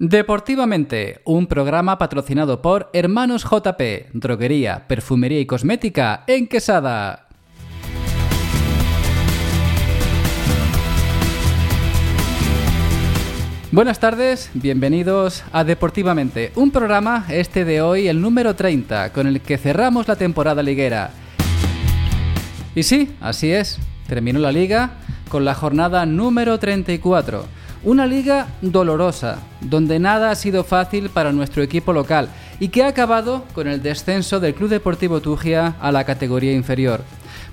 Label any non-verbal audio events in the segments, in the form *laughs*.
Deportivamente, un programa patrocinado por Hermanos JP, droguería, perfumería y cosmética en Quesada. Buenas tardes, bienvenidos a Deportivamente, un programa este de hoy, el número 30, con el que cerramos la temporada liguera. Y sí, así es, terminó la liga con la jornada número 34. Una liga dolorosa, donde nada ha sido fácil para nuestro equipo local y que ha acabado con el descenso del Club Deportivo Tugia a la categoría inferior.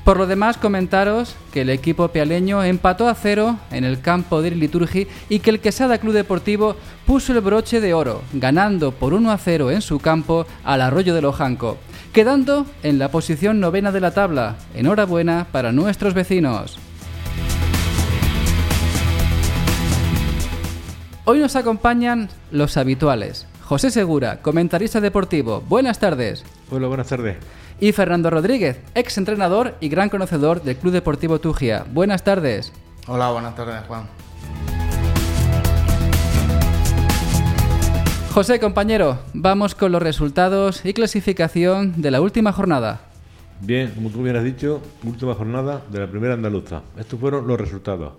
Por lo demás, comentaros que el equipo pealeño empató a cero en el campo de Liturgi y que el Quesada Club Deportivo puso el broche de oro, ganando por 1 a 0 en su campo al Arroyo de Lojanco, quedando en la posición novena de la tabla. Enhorabuena para nuestros vecinos. Hoy nos acompañan los habituales. José Segura, comentarista deportivo. Buenas tardes. Hola, buenas tardes y Fernando Rodríguez, ex entrenador y gran conocedor del Club Deportivo Tugia. Buenas tardes. Hola, buenas tardes, Juan. José, compañero, vamos con los resultados y clasificación de la última jornada. Bien, como tú bien has dicho, última jornada de la primera andaluza. Estos fueron los resultados.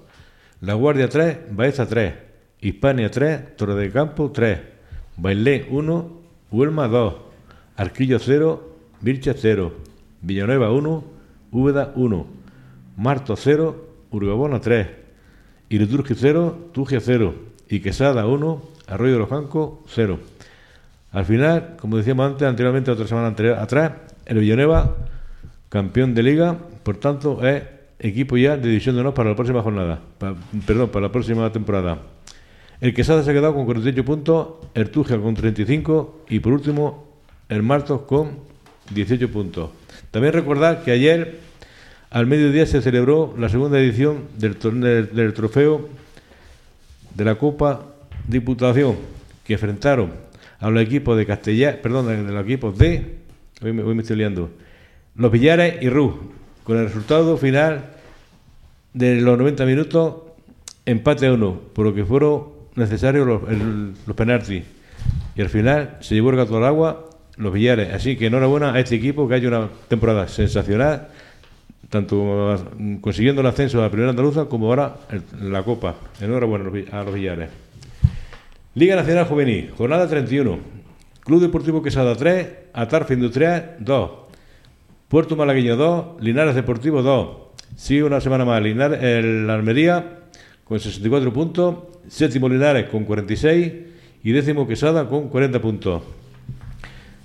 La Guardia 3, Baeza 3, Hispania 3, Torre de Campo 3, Bailén 1, Huelma 2, Arquillo 0, Vircha 0, Villanueva 1, Úbeda 1, Marto 0, Urgabona 3, Iriturgi 0, Tugia 0 y Quesada 1, Arroyo de los Jancos 0. Al final, como decíamos antes, anteriormente, otra semana anterior, atrás, el Villanueva, campeón de liga, por tanto, es equipo ya de división de honor para la próxima jornada, perdón, para la próxima temporada. El Quesada se ha quedado con 48 puntos, el Tugia con 35 y por último el Martos con 18 puntos. También recordar que ayer al mediodía se celebró la segunda edición del, del, trofeo de la Copa Diputación, que enfrentaron a los equipos de Castellar, perdón, de los equipos de, hoy me, me estoy liando, los Villares y Ruz, con el resultado final de los 90 minutos, empate a uno, por lo que fueron necesarios los, los penaltis. Y al final se llevó el gato al agua los Villares. Así que enhorabuena a este equipo que ha hecho una temporada sensacional, tanto consiguiendo el ascenso a la primera andaluza como ahora la Copa. Enhorabuena a los Villares. Liga Nacional Juvenil, jornada 31. Club Deportivo Quesada 3, Atarfe Industrial 2, Puerto Malagueño 2, Linares Deportivo 2. Sigue una semana más Linares, el Almería con 64 puntos, séptimo Linares con 46 y décimo Quesada con 40 puntos.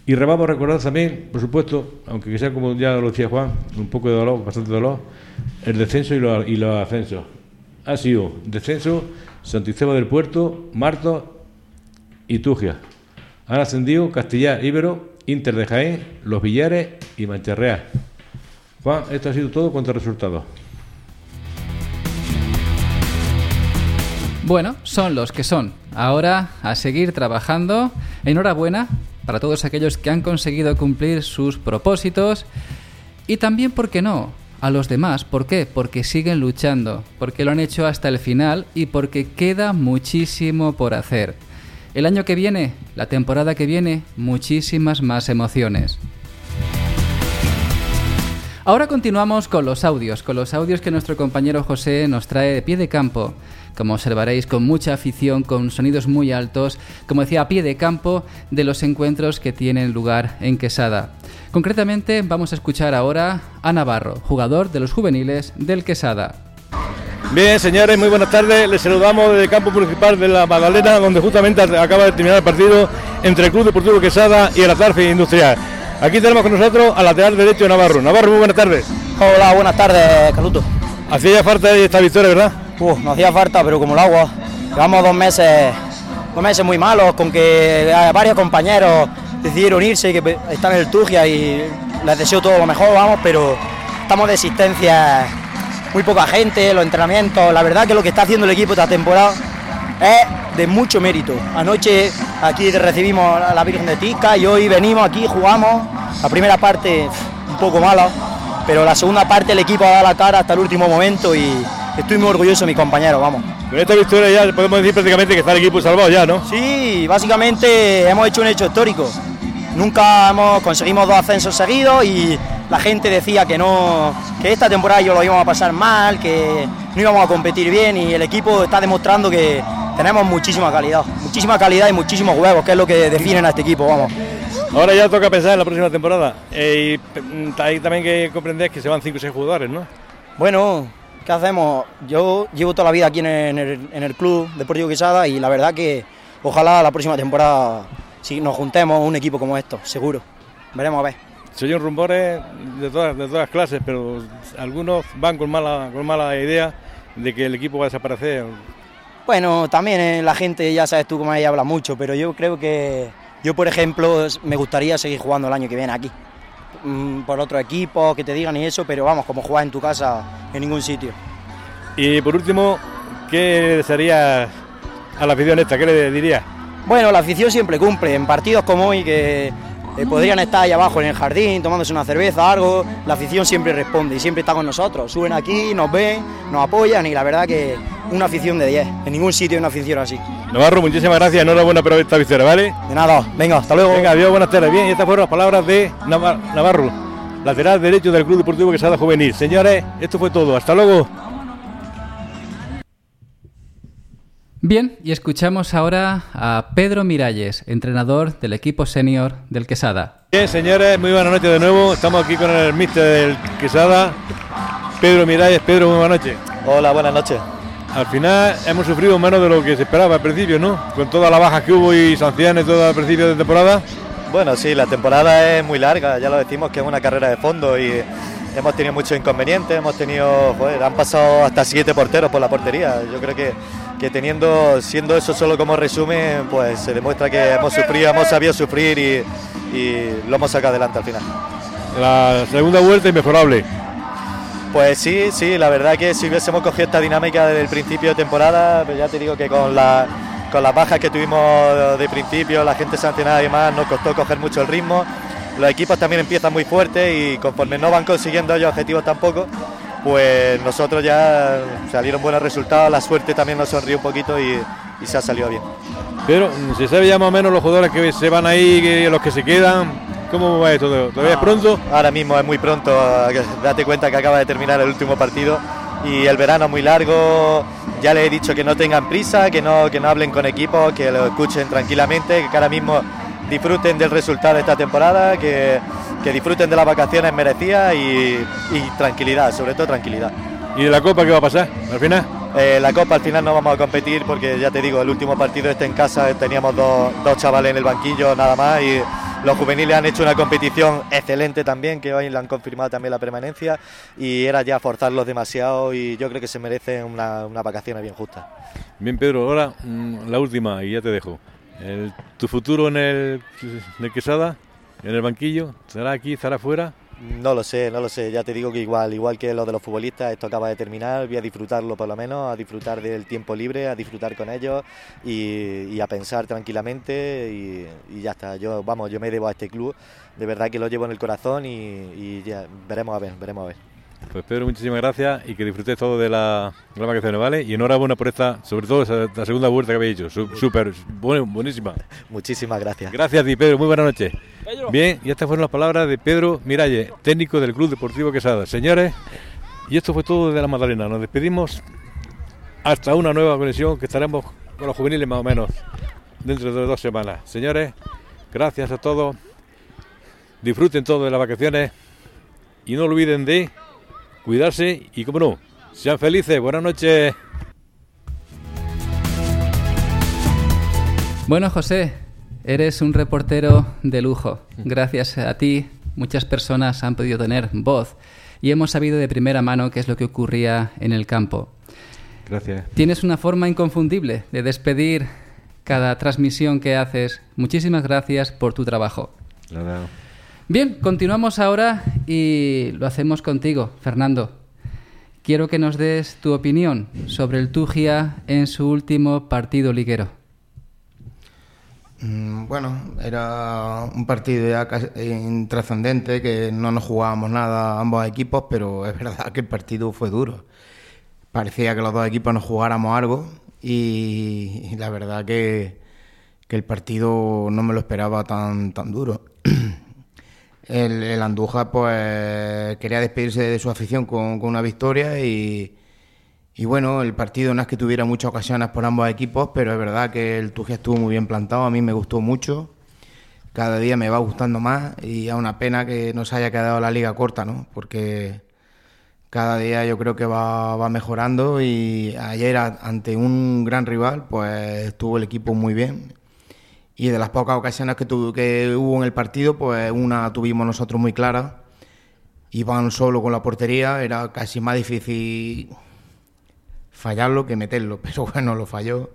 Y vamos a recordar también, por supuesto, aunque sea como ya lo decía Juan, un poco de dolor, bastante dolor, el descenso y los, y los ascensos. Ha sido descenso Santiago del Puerto, Marto y Tugia. Han ascendido Castellar, Ibero, Inter de Jaén, Los Villares y Mancherreal. Juan, esto ha sido todo contra resultados. Bueno, son los que son. Ahora a seguir trabajando. Enhorabuena para todos aquellos que han conseguido cumplir sus propósitos y también, ¿por qué no? A los demás, ¿por qué? Porque siguen luchando, porque lo han hecho hasta el final y porque queda muchísimo por hacer. El año que viene, la temporada que viene, muchísimas más emociones. Ahora continuamos con los audios, con los audios que nuestro compañero José nos trae de pie de campo como observaréis, con mucha afición, con sonidos muy altos, como decía, a pie de campo de los encuentros que tienen lugar en Quesada. Concretamente vamos a escuchar ahora a Navarro, jugador de los juveniles del Quesada. Bien, señores, muy buenas tardes. Les saludamos desde el campo municipal de la Magdalena, donde justamente acaba de terminar el partido entre el Club Deportivo Quesada y el Atarfe Industrial. Aquí tenemos con nosotros al lateral derecho de Navarro. Navarro, muy buenas tardes. Hola, buenas tardes, Caluto. Hacía falta esta victoria, ¿verdad? Uf, nos hacía falta, pero como el agua. Llevamos dos meses, dos meses muy malos, con que varios compañeros decidieron irse y que están en el Tugia y les deseo todo lo mejor, vamos, pero estamos de existencia, muy poca gente, los entrenamientos. La verdad que lo que está haciendo el equipo esta temporada es de mucho mérito. Anoche aquí recibimos a la Virgen de Tisca y hoy venimos aquí, jugamos. La primera parte un poco mala, pero la segunda parte el equipo ha dado la cara hasta el último momento y estoy muy orgulloso de mis compañeros, vamos. Con esta victoria ya podemos decir prácticamente que está el equipo salvado ya, ¿no? Sí, básicamente hemos hecho un hecho histórico. Nunca hemos conseguimos dos ascensos seguidos y la gente decía que no, que esta temporada yo lo íbamos a pasar mal, que no íbamos a competir bien y el equipo está demostrando que tenemos muchísima calidad, muchísima calidad y muchísimos huevos, que es lo que definen a este equipo, vamos. Ahora ya toca pensar en la próxima temporada. Eh, y mm, ahí también que comprender que se van 5 o 6 jugadores, ¿no? Bueno, ¿qué hacemos? Yo llevo toda la vida aquí en el, en el- en el club Deportivo Quesada y la verdad que ojalá la próxima temporada si nos juntemos un equipo como esto, seguro. Veremos a ver. Se oyen rumores de todas, de todas clases, pero algunos van con mala, con mala idea de que el equipo va a desaparecer. Bueno, también eh, la gente, ya sabes tú cómo ella habla mucho, pero yo creo que yo, por ejemplo, me gustaría seguir jugando el año que viene aquí. Mm, por otro equipo, que te digan y eso, pero vamos, como jugar en tu casa en ningún sitio. Y por último, ¿qué desearías a la afición esta? ¿Qué le dirías? Bueno, la afición siempre cumple. En partidos como hoy, que eh, podrían estar ahí abajo en el jardín tomándose una cerveza, algo, la afición siempre responde y siempre está con nosotros. Suben aquí, nos ven, nos apoyan y la verdad que una afición de 10. En ningún sitio hay una afición así. Navarro, muchísimas gracias, enhorabuena por esta victoria, ¿vale? De nada, venga, hasta luego. Venga, adiós, buenas tardes. Bien, y estas fueron las palabras de Navar- Navarro, lateral derecho del Club Deportivo Quesada Juvenil. Señores, esto fue todo. Hasta luego. Bien, y escuchamos ahora a Pedro Miralles, entrenador del equipo senior del Quesada. Bien, señores, muy buenas noches de nuevo. Estamos aquí con el mister del Quesada, Pedro Miralles. Pedro, muy buenas noches. Hola, buenas noches. Al final hemos sufrido menos de lo que se esperaba al principio, ¿no? Con todas las bajas que hubo y sanciones todo al principio de temporada. Bueno, sí, la temporada es muy larga, ya lo decimos que es una carrera de fondo y hemos tenido muchos inconvenientes, hemos tenido, joder, han pasado hasta siete porteros por la portería. Yo creo que, que teniendo, siendo eso solo como resumen, pues se demuestra que hemos sufrido, hemos sabido sufrir y, y lo hemos sacado adelante al final. La segunda vuelta inmejorable. Pues sí, sí, la verdad que si hubiésemos cogido esta dinámica desde el principio de temporada, pues ya te digo que con, la, con las bajas que tuvimos de principio, la gente sancionada y demás, nos costó coger mucho el ritmo. Los equipos también empiezan muy fuertes y conforme no van consiguiendo ellos objetivos tampoco, pues nosotros ya salieron buenos resultados, la suerte también nos sonrió un poquito y, y se ha salido bien. Pero mm, se sabe ya más o menos los jugadores que se van ahí, que los que se quedan. ¿Cómo va esto? ¿Todavía es pronto? Ahora mismo es muy pronto, *laughs* date cuenta que acaba de terminar el último partido y el verano es muy largo. Ya les he dicho que no tengan prisa, que no, que no hablen con equipos, que lo escuchen tranquilamente, que ahora mismo disfruten del resultado de esta temporada, que, que disfruten de las vacaciones merecidas y, y tranquilidad, sobre todo tranquilidad. ¿Y de la Copa qué va a pasar al final? Eh, la Copa al final no vamos a competir porque ya te digo, el último partido este en casa teníamos dos, dos chavales en el banquillo nada más y los juveniles han hecho una competición excelente también, que hoy le han confirmado también la permanencia y era ya forzarlos demasiado y yo creo que se merecen una, una vacaciones bien justas. Bien, Pedro, ahora mm, la última y ya te dejo. ¿Tu futuro en el, en el Quesada, en el banquillo? ¿Será aquí, estará fuera? No lo sé, no lo sé, ya te digo que igual, igual que lo de los futbolistas, esto acaba de terminar, voy a disfrutarlo por lo menos, a disfrutar del tiempo libre, a disfrutar con ellos y, a pensar tranquilamente y, y ya está. Yo, vamos, yo me debo a este club, de verdad que lo llevo en el corazón y, y ya veremos a ver, veremos a ver. Pues Pedro, muchísimas gracias y que disfrutes todo de la, de las vacaciones, ¿vale? Y enhorabuena por esta, sobre todo esa, la segunda vuelta que habéis hecho. Súper, bueno, buenísima. Muchísimas gracias. Gracias a ti, Pedro. Muy buenas noches. Bien, y estas fueron las palabras de Pedro Miralle, técnico del Club Deportivo Quesada. Señores, y esto fue todo desde la Magdalena. Nos despedimos hasta una nueva conexión que estaremos con los juveniles más o menos dentro de dos semanas. Señores, gracias a todos. Disfruten todo de las vacaciones y no olviden de cuidarse y, como no, sean felices. Buenas noches. Bueno, José, eres un reportero de lujo. Gracias a ti, muchas personas han podido tener voz y hemos sabido de primera mano qué es lo que ocurría en el campo. Gracias. Tienes una forma inconfundible de despedir cada transmisión que haces. Muchísimas gracias por tu trabajo. Nada. Bien, continuamos ahora y lo hacemos contigo, Fernando. Quiero que nos des tu opinión sobre el Tugia en su último partido liguero. Mm, Bueno, era un partido ya intrascendente, que no nos jugábamos nada ambos equipos, pero es verdad que el partido fue duro. parecía que los dos equipos nos jugáramos algo y la verdad que, que, el partido no me lo esperaba tan, tan duro. *clears throat* El, Andújar pues quería despedirse de su afición con, una victoria y, y, bueno, el partido no es que tuviera muchas ocasiones por ambos equipos, pero es verdad que el Tugia estuvo muy bien plantado, a mí me gustó mucho, cada día me va gustando más y es una pena que nos haya quedado la liga corta, ¿no? Porque cada día yo creo que va, va mejorando y ayer ante un gran rival pues estuvo el equipo muy bien y de las pocas ocasiones que, tu, que hubo en el partido, pues una tuvimos nosotros muy clara. Iban solo con la portería, era casi más difícil fallarlo que meterlo, *laughs* pero bueno, lo falló.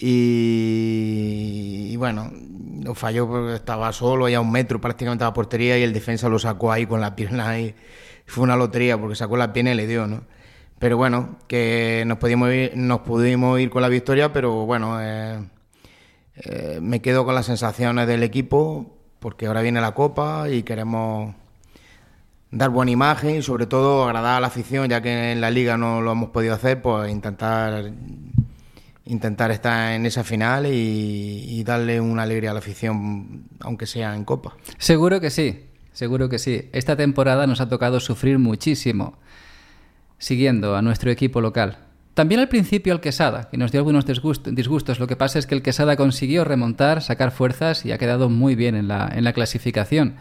Y, bueno, lo falló porque estaba solo, a un metro prácticamente de la portería y el defensa lo sacó ahí con la *laughs* pierna y fue una lotería porque sacó la pierna y le dio, ¿no? Pero bueno, que nos pudimos ir, nos pudimos ir con la victoria, pero bueno, eh, eh, me quedo con las sensaciones del equipo porque ahora viene la Copa y queremos dar buena imagen y sobre todo agradar a la afición, ya que en la liga no lo hemos podido hacer, pues intentar intentar estar en esa final y, y darle una alegría a la afición, aunque sea en Copa. Seguro que sí, seguro que sí. Esta temporada nos ha tocado sufrir muchísimo siguiendo a nuestro equipo local. También al principio el Quesada, que nos dio algunos disgustos. Lo que pasa es que el Quesada consiguió remontar, sacar fuerzas y ha quedado muy bien en la, en la clasificación.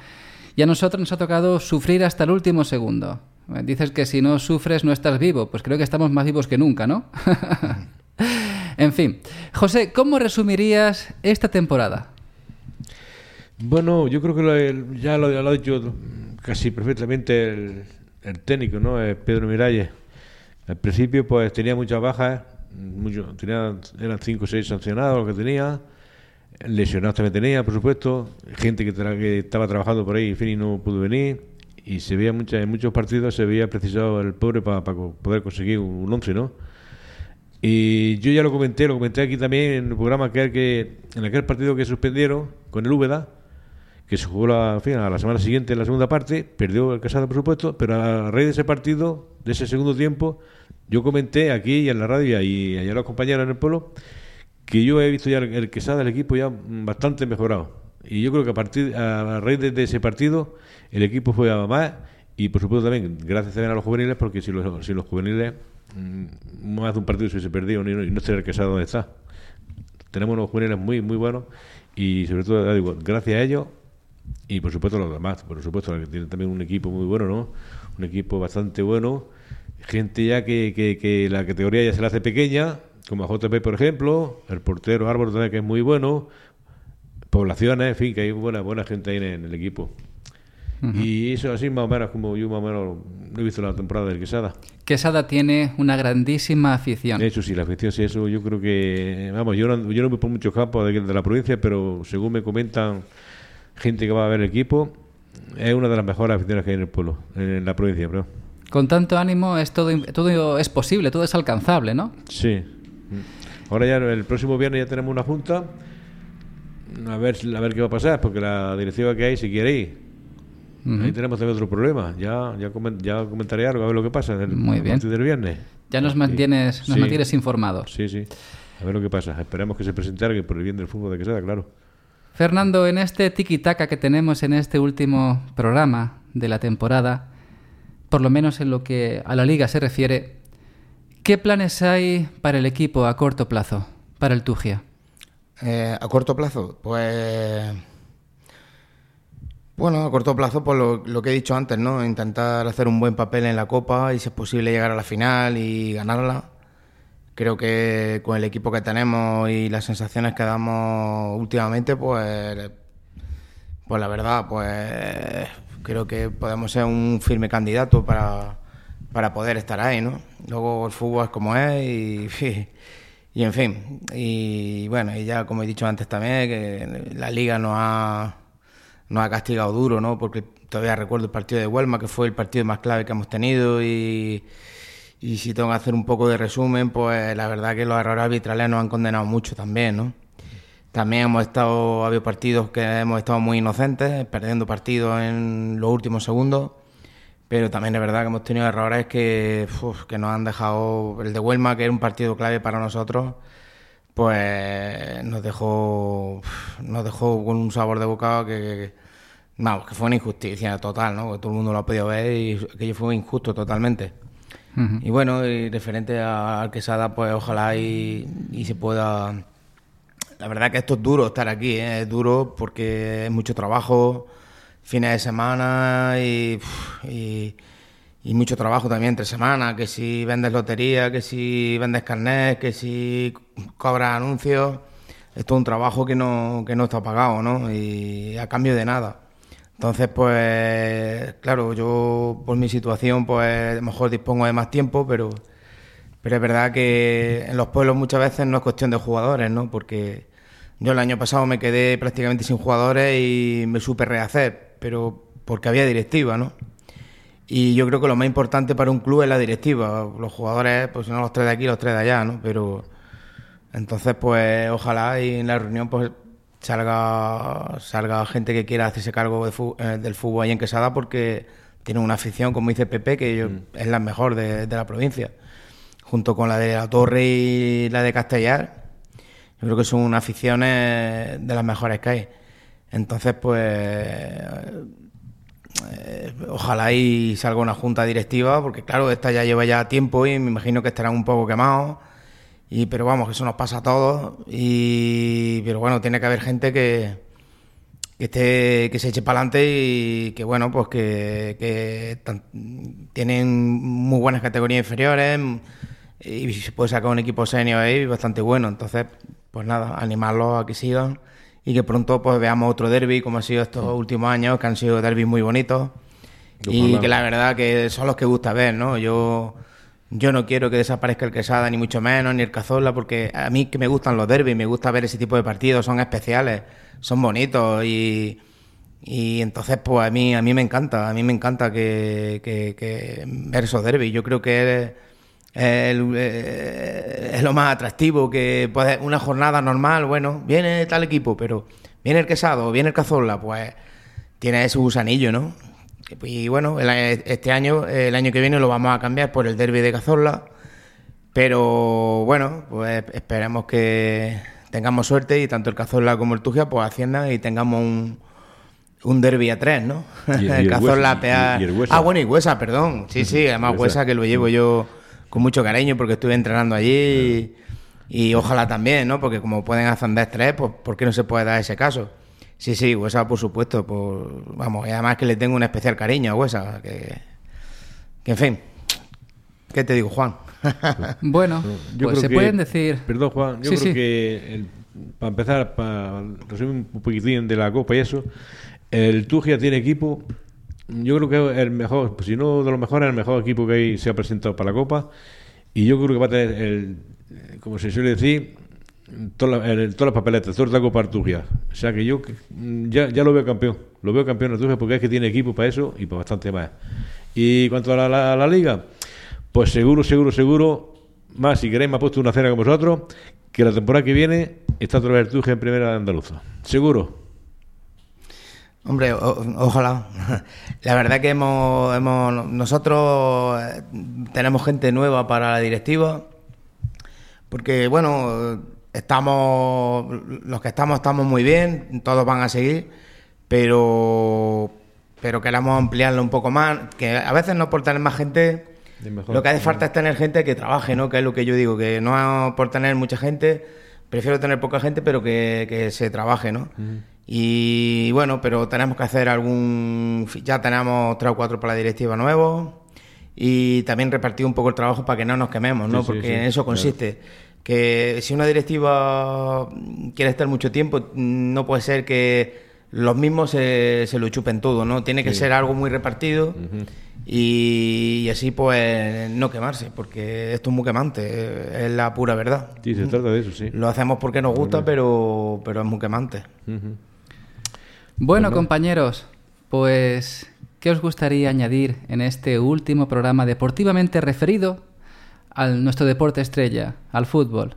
Y a nosotros nos ha tocado sufrir hasta el último segundo. Dices que si no sufres no estás vivo. Pues creo que estamos más vivos que nunca, ¿no? *laughs* en fin. José, ¿cómo resumirías esta temporada? Bueno, yo creo que lo, ya lo, ha dicho casi perfectamente el, el técnico, ¿no? Pedro Miralles al principio pues tenía muchas bajas, mucho, tenía, eran 5 o 6 sancionados lo que tenía, lesionados también tenía, por supuesto, gente que, estaba trabajando por ahí, en fin, y no pudo venir, y se veía mucha, en muchos partidos se veía precisado el pobre para pa poder conseguir un 11, ¿no? Y yo ya lo comenté, lo comenté aquí también en el programa que, que en aquel partido que suspendieron con el Úbeda, que se jugó la, fin, a la semana siguiente en la segunda parte, perdió el Casado, por supuesto, pero a raíz de ese partido, de ese segundo tiempo, yo comenté aquí y en la radio y allá los compañeros en el pueblo que yo he visto ya el Quesada del equipo ya bastante mejorado. Y yo creo que a partir a raíz de, ese partido el equipo fue a más y por supuesto también gracias también a los juveniles porque si los, si los juveniles mmm, más de un partido se hubiese perdido y no, y estaría el Quesada donde está. Tenemos unos juveniles muy muy buenos y sobre todo digo, gracias a ellos y por supuesto los demás, por supuesto que tienen también un equipo muy bueno, ¿no? Un equipo bastante bueno gente ya que, que, que, la categoría ya se la hace pequeña, como a JP, por ejemplo, el portero Árbol también que es muy bueno, poblaciones, en fin, que hay buena, buena gente ahí en, en el equipo. Uh -huh. Y eso así más o menos como yo más o menos no he visto la temporada del Quesada. Quesada tiene una grandísima afición. Eso sí, la afición sí, eso yo creo que... Vamos, yo no, yo no voy por muchos campos de, de la provincia, pero según me comentan gente que va a ver el equipo, es una de las mejores aficiones que hay en el pueblo, en la provincia, pero... Con tanto ánimo es todo, todo es posible, todo es alcanzable, ¿no? Sí. Ahora ya el próximo viernes ya tenemos una junta. A ver, a ver qué va a pasar, porque la directiva que hay, si quiere ir. Uh -huh. Ahí tenemos también otro problema. Ya, ya, coment, ya comentaré algo, a ver lo que pasa el, Muy bien. del viernes. Ya nos mantienes, nos mantienes informados. Sí, sí. A ver lo que pasa. Esperemos que se presente alguien por el bien del fútbol de Quesada, claro. Fernando, en este tiki-taka que tenemos en este último programa de la temporada, por lo menos en lo que a la liga se refiere, ¿qué planes hay para el equipo a corto plazo, para el Tugia? Eh, a corto plazo, pues... Bueno, a corto plazo, pues lo, lo, que he dicho antes, ¿no? Intentar hacer un buen papel en la Copa y si es posible llegar a la final y ganarla. Creo que con el equipo que tenemos y las sensaciones que damos últimamente, pues, pues la verdad, pues creo que podemos ser un firme candidato para, para poder estar ahí, ¿no? Luego el fútbol es como es y, *laughs* y en fin. Y bueno, y ya como he dicho antes también, que la liga nos ha, nos ha castigado duro, ¿no? Porque todavía recuerdo el partido de Huelma, que fue el partido más clave que hemos tenido y, y si tengo que hacer un poco de resumen, pues la verdad que los errores arbitrales nos han condenado mucho también, ¿no? También hemos estado, ha habido partidos que hemos estado muy inocentes, perdiendo partidos en los últimos segundos, pero también es verdad que hemos tenido errores que, que nos han dejado. El de Huelma, que era un partido clave para nosotros, pues nos dejó, nos dejó con un sabor de boca que, que, vamos, que fue una injusticia total, ¿no? Que todo el mundo lo ha podido ver y aquello fue injusto totalmente. Y bueno, y referente a- Quesada, pues ojalá y, se pueda... La verdad que esto es duro estar aquí, ¿eh? es duro porque es mucho trabajo, fines de semana y, mucho trabajo también entre semana, que si vendes lotería, que si vendes carnet, que si cobras anuncios, es todo un trabajo que no, que no está pagado, ¿no? Y a cambio de nada. Entonces, pues, claro, yo por mi situación, pues mejor dispongo de más tiempo, pero, pero es verdad que en los pueblos muchas veces no es cuestión de jugadores, ¿no? Porque yo el año pasado me quedé prácticamente sin jugadores y me supe rehacer, pero porque había directiva, ¿no? Y yo creo que lo más importante para un club es la directiva. Los jugadores, pues no los tres de aquí, los tres de allá, ¿no? Pero entonces, pues ojalá y en la reunión pues salga, salga gente que quiera hacerse cargo de eh, del fútbol ahí en Quesada porque tiene una afición, como dice Pepe, que yo- es la mejor de, de la provincia. Junto con la de La Torre y la de Castellar, yo creo que son aficiones de las mejores que hay. Entonces, pues eh, ojalá y salga una junta directiva, porque claro, esta ya lleva ya tiempo y me imagino que estarán un poco quemados. Y, pero vamos, que eso nos pasa a todos. Y, pero bueno, tiene que haber gente que, que esté, que se eche para adelante y que bueno, pues que, que tan- tienen muy buenas categorías inferiores y se puede sacar un equipo senior ahí bastante bueno. Entonces, pues nada, animarlos a que sigan y que pronto pues veamos otro derby como ha sido estos últimos años, que han sido derbis muy bonitos y que la verdad que son los que gusta ver, ¿no? Yo yo no quiero que desaparezca el Quesada, ni mucho menos, ni el Cazorla, porque a mí que me gustan los derbis, me gusta ver ese tipo de partidos, son especiales, son bonitos y, y entonces pues a mí, a mí me encanta, a mí me encanta que, ver esos derbis. Yo creo que es, el- eh, es lo más atractivo, que puede, una jornada normal, bueno, viene tal equipo, pero viene el Quesado, viene el Cazorla, pues tiene ese gusanillo, ¿no? Y bueno, el este año, el año que viene lo vamos a cambiar por el derby de Cazorla. Pero bueno, pues esperemos que tengamos suerte y tanto el Cazorla como el Tugia pues asciendan y tengamos un, un derby a tres, ¿no? Y- el *laughs* Cazorla, Huesa. Ah, bueno, y Huesa, perdón. Sí, *laughs* sí, además Huesa. Huesa que lo llevo yo con mucho cariño porque estuve entrenando allí y, y ojalá también, ¿no? Porque como pueden ascender tres, pues ¿por qué no se puede dar ese caso? Sí, sí, Huesa, por supuesto, por, vamos, y además que le tengo un especial cariño a Huesa, que, que en fin, ¿qué te digo, Juan? *laughs* Bueno, Yo pues creo se que- pueden decir. Perdón, Juan. Yo Sí, creo sí. que, el- para empezar, para resumir un poquitín de la Copa y eso, el Tugia tiene equipo. Yo creo que es el mejor, pues si no de los mejores, el mejor equipo que hay, se ha presentado para la Copa. Y yo creo que va a tener, el, como se suele decir, todas las, el- todas las papeletas, Copa al Tugia. O sea que yo mm, ya, ya lo veo campeón. Lo veo campeón el Tugia porque es que tiene equipo para eso y para bastante más. Y cuanto a la, Liga, pues seguro, seguro, seguro, más si queréis me ha puesto una cena con vosotros, que la temporada que viene está otra vez el en primera de andaluza. Seguro. Hombre, ojalá. *laughs* La verdad que hemos, hemos nosotros eh, tenemos gente nueva para la directiva, porque bueno, estamos, los que estamos estamos muy bien, todos van a seguir, pero, pero queremos ampliarlo un poco más, que a veces no por tener más gente, mejor- lo que hace falta es tener gente que trabaje, ¿no? Que es lo que yo digo, que no por tener mucha gente, prefiero tener poca gente, pero que, que se trabaje, ¿no? Y bueno, pero tenemos que hacer algún... Ya tenemos tres o cuatro para la directiva nuevos y también repartir un poco el trabajo para que no nos quememos, ¿no? Sí, Porque sí, en eso claro. Que si una directiva quiere estar mucho tiempo, no puede ser que los mismos se, se lo chupen todo, ¿no? Tiene que Sí. ser algo muy repartido y, y así pues no quemarse, porque esto es muy quemante, es la pura verdad. Sí, se trata de eso, sí. Lo hacemos porque nos gusta, pero, pero es muy quemante. Bueno, no. compañeros, pues, ¿qué os gustaría añadir en este último programa deportivamente referido al nuestro deporte estrella, al fútbol?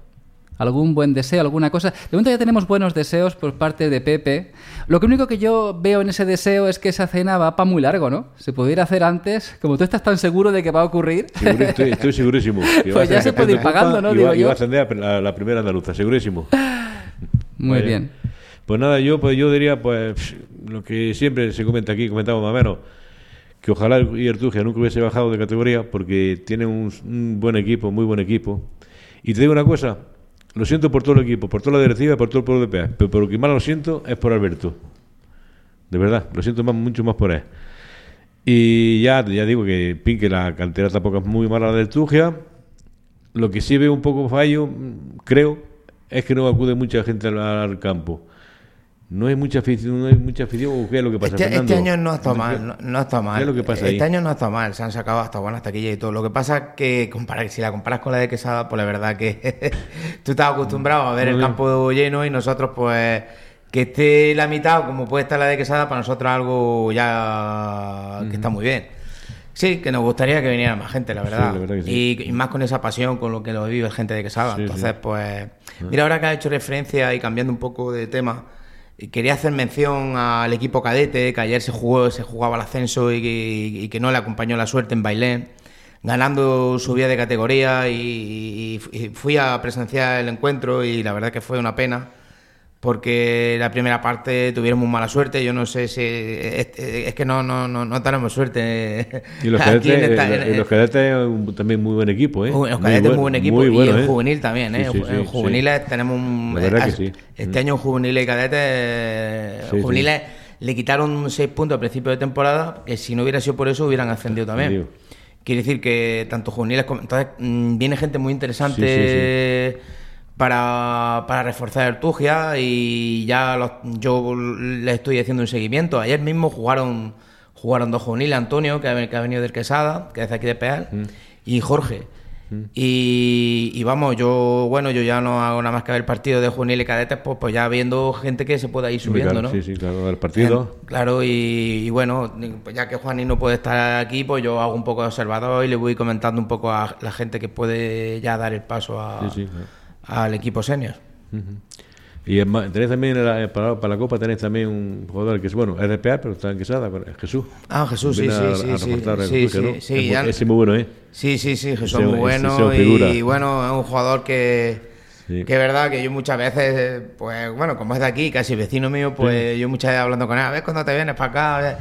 algún buen deseo, alguna cosa. De momento ya tenemos buenos deseos por parte de Pepe. Lo único que yo veo en ese deseo es que esa cena va para muy largo, ¿no? Se pudiera hacer antes, como tú estás tan seguro de que va a ocurrir. estoy, segurísimo. *laughs* pues ya se puede ir pagando, ¿no? Y va, a ascender a la, primera andaluza, segurísimo. *laughs* Muy bien. Pues nada, yo pues yo diría pues lo que siempre se comenta aquí, comentamos más o menos, que ojalá el Iertugia nunca hubiese bajado de categoría porque tiene un, buen equipo, muy buen equipo. Y te digo una cosa, lo siento por todo el equipo, por toda la directiva por todo el pueblo de PEA, pero por lo que más lo siento es por Alberto. De verdad, lo siento más, mucho más por él. Y ya, ya digo que Pinque la cantera tampoco es muy mala del Tugia. Lo que sí veo un poco fallo, creo, es que no acude mucha gente al campo. No hay mucha afición, no hay mucha afición, qué es lo que pasa, este, este año no está mal, no, está mal. ¿Qué es lo que pasa este año no está mal, se han sacado hasta buenas taquillas y todo. Lo que pasa es que si la comparas con la de Quesada, pues la verdad que *laughs* tú estás acostumbrado a ver el campo lleno y nosotros pues que esté la mitad como puede estar la de Quesada, para nosotros algo ya que está muy bien. Sí, que nos gustaría que viniera más gente, la verdad. y, más con esa pasión con lo que lo vive gente de Quesada. Entonces, pues, ah. mira, ahora que ha hecho referencia y cambiando un poco de tema, Quería hacer mención al equipo cadete, que ayer se jugó, se jugaba el ascenso y que, no le acompañó la suerte en Bailén, ganando su vía de categoría y, fui a presenciar el encuentro y la verdad que fue una pena porque la primera parte tuvieron muy mala suerte. Yo no sé si. Es, que no, no, no, no tenemos suerte. Y los *laughs* cadetes, cadetes también muy buen equipo, ¿eh? Los cadetes muy, buen equipo. y el ¿eh? juvenil también, ¿eh? en juveniles tenemos un. Este año juveniles y cadetes. juveniles le quitaron seis puntos al principio de temporada, que si no hubiera sido por eso hubieran ascendido también. Quiere decir que tanto juveniles como. Entonces, mm, viene gente muy interesante para, para reforzar el Tugia y ya yo le estoy haciendo un seguimiento. Ayer mismo jugaron jugaron dos juveniles, Antonio, que ha, venido del Quesada, que es aquí de Peal, mm. y Jorge. Mm. Y, vamos, yo bueno, yo ya no hago nada más que ver el partido de juveniles y cadetes, pues, pues ya viendo gente que se pueda ir subiendo, ¿no? Sí, sí, claro, el partido. claro, y, bueno, pues ya que Juaní no puede estar aquí, pues yo hago un poco de observador y le voy comentando un poco a la gente que puede ya dar el paso a... Sí, sí, al equipo senior. Y tenéis también para, la Copa tenéis también un jugador que es bueno, de pero está en Quesada, Jesús. Ah, Jesús, sí, sí, sí, sí, sí, es, muy bueno, ¿eh? Sí, sí, sí, Jesús es muy bueno y, bueno, es un jugador que que es verdad que yo muchas veces, pues bueno, como es de aquí, casi vecino mío, pues yo muchas veces hablando con él, a ver cuando te vienes para acá,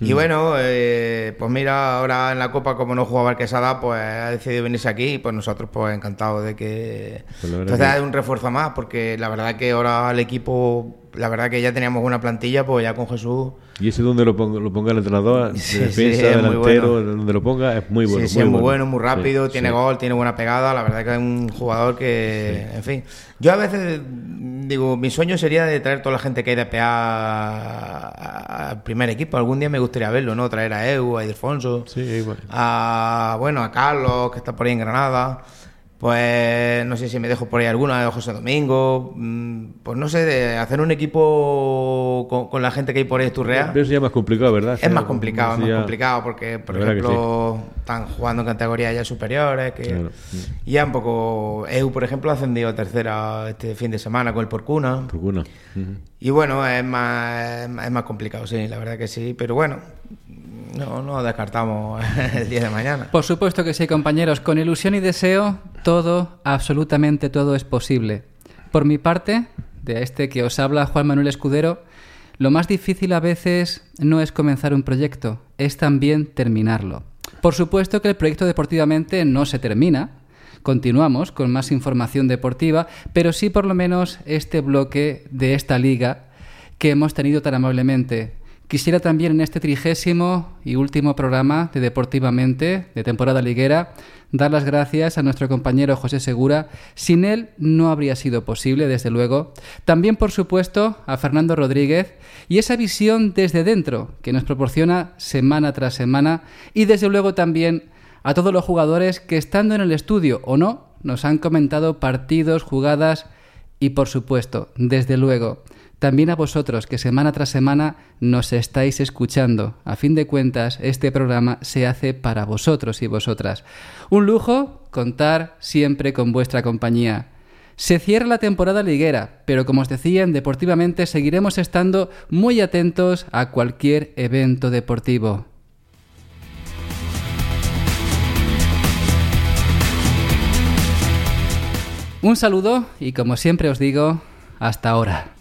y mm. bueno, eh, pues mira, ahora en la Copa, como no jugaba el Quesada, pues ha decidido venirse aquí y pues nosotros pues encantados de que... Pues Entonces hay un refuerzo más, porque la verdad que ahora el equipo la verdad que ya teníamos una plantilla, pues ya con Jesús. ¿Y ese donde lo ponga, lo ponga el entrenador? *laughs* defensa, delantero, donde lo ponga, es muy bueno. Sí, muy es muy bueno, muy rápido, tiene gol, tiene buena pegada. La verdad que es un jugador que, en fin. Yo a veces digo, mi sueño sería de traer toda la gente que hay de PA al primer equipo. Algún día me gustaría verlo, ¿no? Traer a Eu, a Ildefonso, a, bueno, a Carlos, que está por ahí en Granada. Pues no sé si me dejo por ahí alguna José Domingo. Mm, pues no sé, de hacer un equipo con, la gente que hay por ahí en Turrea. Pero eso ya es más complicado, ¿verdad? Es más complicado, es más complicado porque, por ejemplo, están jugando en categorías ya superiores. Que, ya un poco. EU, por ejemplo, ha ascendido a tercera este fin de semana con el Porcuna. Porcuna. Y bueno, es más, es más complicado, sí, la verdad que sí. Pero bueno, no, no descartamos *laughs* el día de mañana. Por supuesto que sí, compañeros. Con ilusión y deseo, todo, absolutamente todo es posible. Por mi parte, de este que os habla Juan Manuel Escudero, lo más difícil a veces no es comenzar un proyecto, es también terminarlo. Por supuesto que el proyecto deportivamente no se termina, continuamos con más información deportiva, pero sí por lo menos este bloque de esta liga que hemos tenido tan amablemente Quisiera también en este trigésimo y último programa de Deportivamente, de temporada liguera, dar las gracias a nuestro compañero José Segura. Sin él no habría sido posible, desde luego. También, por supuesto, a Fernando Rodríguez y esa visión desde dentro que nos proporciona semana tras semana. Y desde luego también a todos los jugadores que estando en el estudio o no, nos han comentado partidos, jugadas y, por supuesto, desde luego, también a vosotros que semana tras semana nos estáis escuchando. A fin de cuentas, este programa se hace para vosotros y vosotras. Un lujo contar siempre con vuestra compañía. Se cierra la temporada liguera, pero como os decía, Deportivamente seguiremos estando muy atentos a cualquier evento deportivo. Un saludo y como siempre os digo, hasta ahora.